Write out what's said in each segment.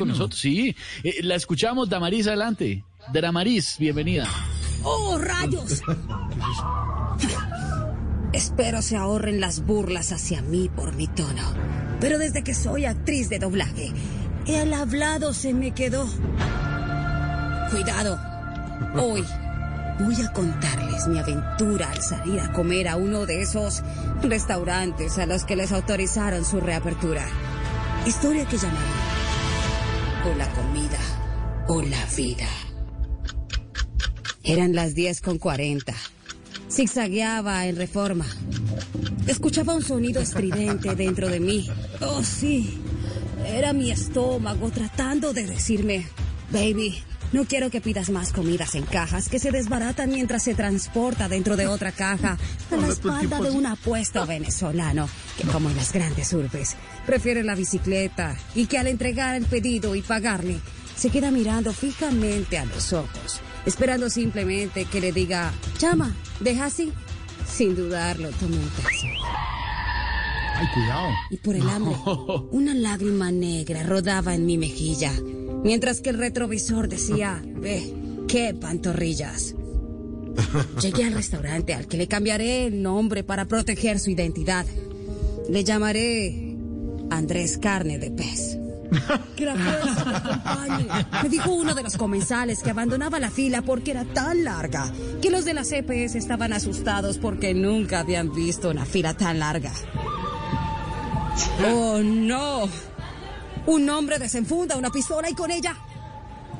con nosotros. Sí, eh, la escuchamos, Damaris, adelante. Damaris, bienvenida. ¡Oh, rayos! Espero se ahorren las burlas hacia mí por mi tono. Pero desde que soy actriz de doblaje, el hablado se me quedó. Cuidado. Hoy voy a contarles mi aventura al salir a comer a uno de esos restaurantes a los que les autorizaron su reapertura. Historia que llamaré o la comida o la vida. Eran las 10 con 40. Zigzagueaba en reforma. Escuchaba un sonido estridente dentro de mí. Oh, sí. Era mi estómago tratando de decirme, baby, no quiero que pidas más comidas en cajas que se desbaratan mientras se transporta dentro de otra caja a la espalda de un apuesto venezolano que, como en las grandes urbes, prefiere la bicicleta y que al entregar el pedido y pagarle, se queda mirando fijamente a los ojos, esperando simplemente que le diga, llama, deja así. Sin dudarlo, tomé un taxi. Ay, cuidado. Y por el hambre, una lágrima negra rodaba en mi mejilla, mientras que el retrovisor decía, ve, qué pantorrillas. Llegué al restaurante al que le cambiaré el nombre para proteger su identidad. Le llamaré Andrés Carne de Pez. Que la fuerza me acompañe. Me dijo uno de los comensales que abandonaba la fila porque era tan larga que los de la CPS estaban asustados porque nunca habían visto una fila tan larga. ¡Oh, no! Un hombre desenfunda una pistola y con ella...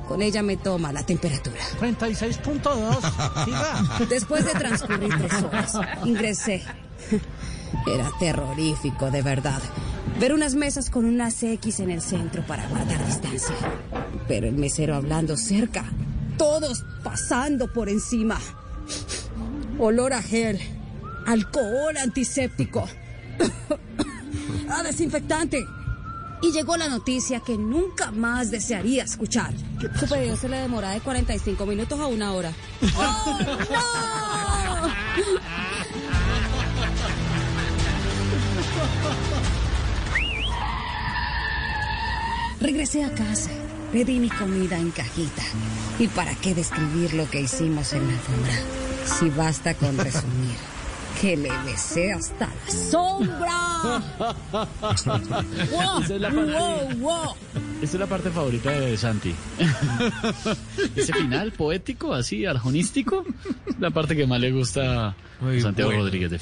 Con ella me toma la temperatura. 36.2. Siga. Después de transcurrir tres horas, ingresé. Era terrorífico, de verdad. Ver unas mesas con unas X en el centro para guardar distancia. Pero el mesero hablando cerca. Todos pasando por encima. Olor a gel. Alcohol antiséptico. A desinfectante. Y llegó la noticia que nunca más desearía escuchar. Su pedido se le demora de 45 minutos a una hora. ¡Oh, no! Regresé a casa, pedí mi comida en cajita. ¿Y para qué describir lo que hicimos en la alfombra? Si basta con resumir que le besé hasta la sombra. ¡Wow! Esa es la parte- ¡Wow! ¡Wow! Esta es la parte favorita de Santi. Ese final poético, así, arjonístico, la parte que más le gusta a Muy Santiago bueno. Rodríguez. de